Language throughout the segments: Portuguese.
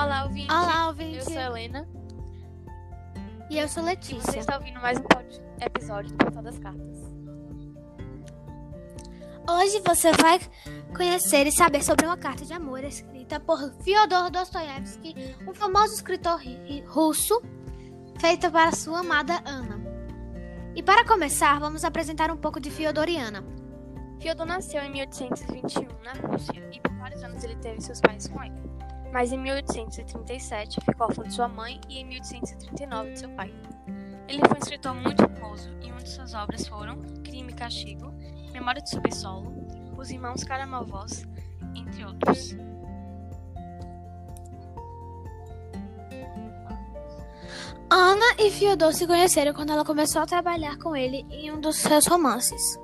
Olá, ouvinte. Olá, ouvinte. Eu sou a Helena E eu sou e Letícia. você está ouvindo mais um episódio do Portal das Cartas. Hoje você vai conhecer e saber sobre uma carta de amor escrita por Fyodor Dostoiévski, um famoso escritor ri- russo, feita para sua amada Ana. E para começar, vamos apresentar um pouco de Fyodoriana. Fyodor nasceu em 1821 na Rússia e por vários anos ele teve seus pais com ele. Mas em 1837 ficou órfão de sua mãe e em 1839 de seu pai. Ele foi um escritor muito famoso e uma de suas obras foram Crime e Castigo, Memória do Subsolo, Os Irmãos Karamazov, entre outros. Ana e Fyodor se conheceram quando ela começou a trabalhar com ele em um dos seus romances.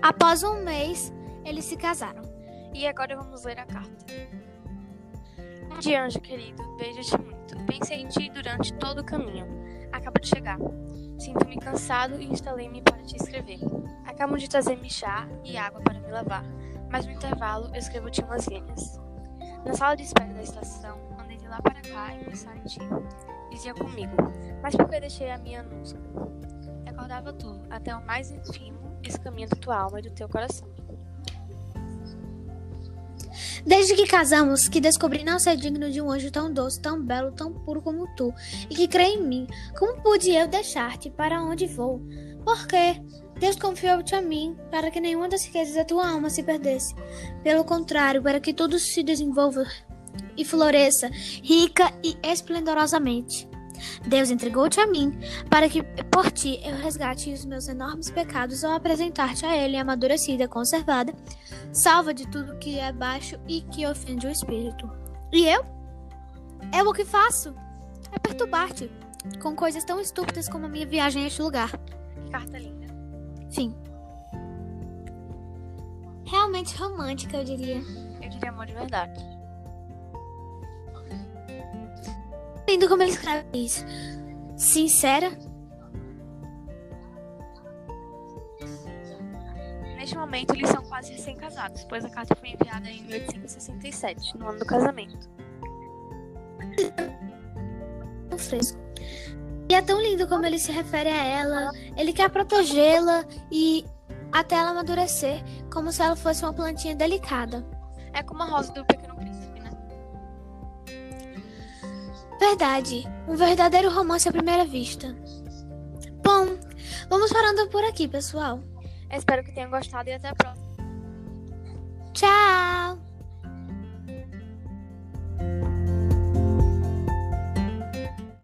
Após um mês, eles se casaram. E agora vamos ler a carta. Dia, anjo querido, beijo-te muito. Pensei em ti durante todo o caminho. Acabo de chegar. Sinto-me cansado e instalei-me para te escrever. Acabo de trazer-me chá e água para me lavar, mas no intervalo escrevo-te umas linhas. Na sala de espera da estação, andei de lá para cá e pensar em ti. Dizia comigo, mas por que deixei a minha música? Recordava tudo, até o mais ínfimo escaminho da tua alma e do teu coração. Desde que casamos, que descobri não ser digno de um anjo tão doce, tão belo, tão puro como tu, e que crê em mim, como pude eu deixar-te para onde vou? Por quê? Deus confiou-te a mim, para que nenhuma das riquezas da tua alma se perdesse. Pelo contrário, para que tudo se desenvolva e floresça, rica e esplendorosamente. Deus entregou-te a mim, para que por ti eu resgate os meus enormes pecados ao apresentar-te a Ele amadurecida, conservada, salva de tudo que é baixo e que ofende o espírito. E eu? Eu o que faço? É perturbar-te com coisas tão estúpidas como a minha viagem a este lugar. Que carta linda. Fim. Realmente romântica, eu diria. Eu diria amor de verdade. Lindo como ele escreve isso. Sincera. Neste momento, eles são quase recém-casados, pois a carta foi enviada em 1867, no ano do casamento. tão fresco. E é tão lindo como ele se refere a ela. Ele quer protegê-la e até ela amadurecer, como se ela fosse uma plantinha delicada. É como a rosa do Pequeno Príncipe? Verdade, um verdadeiro romance à primeira vista. Bom, vamos parando por aqui, pessoal. Espero que tenham gostado e até a próxima. Tchau!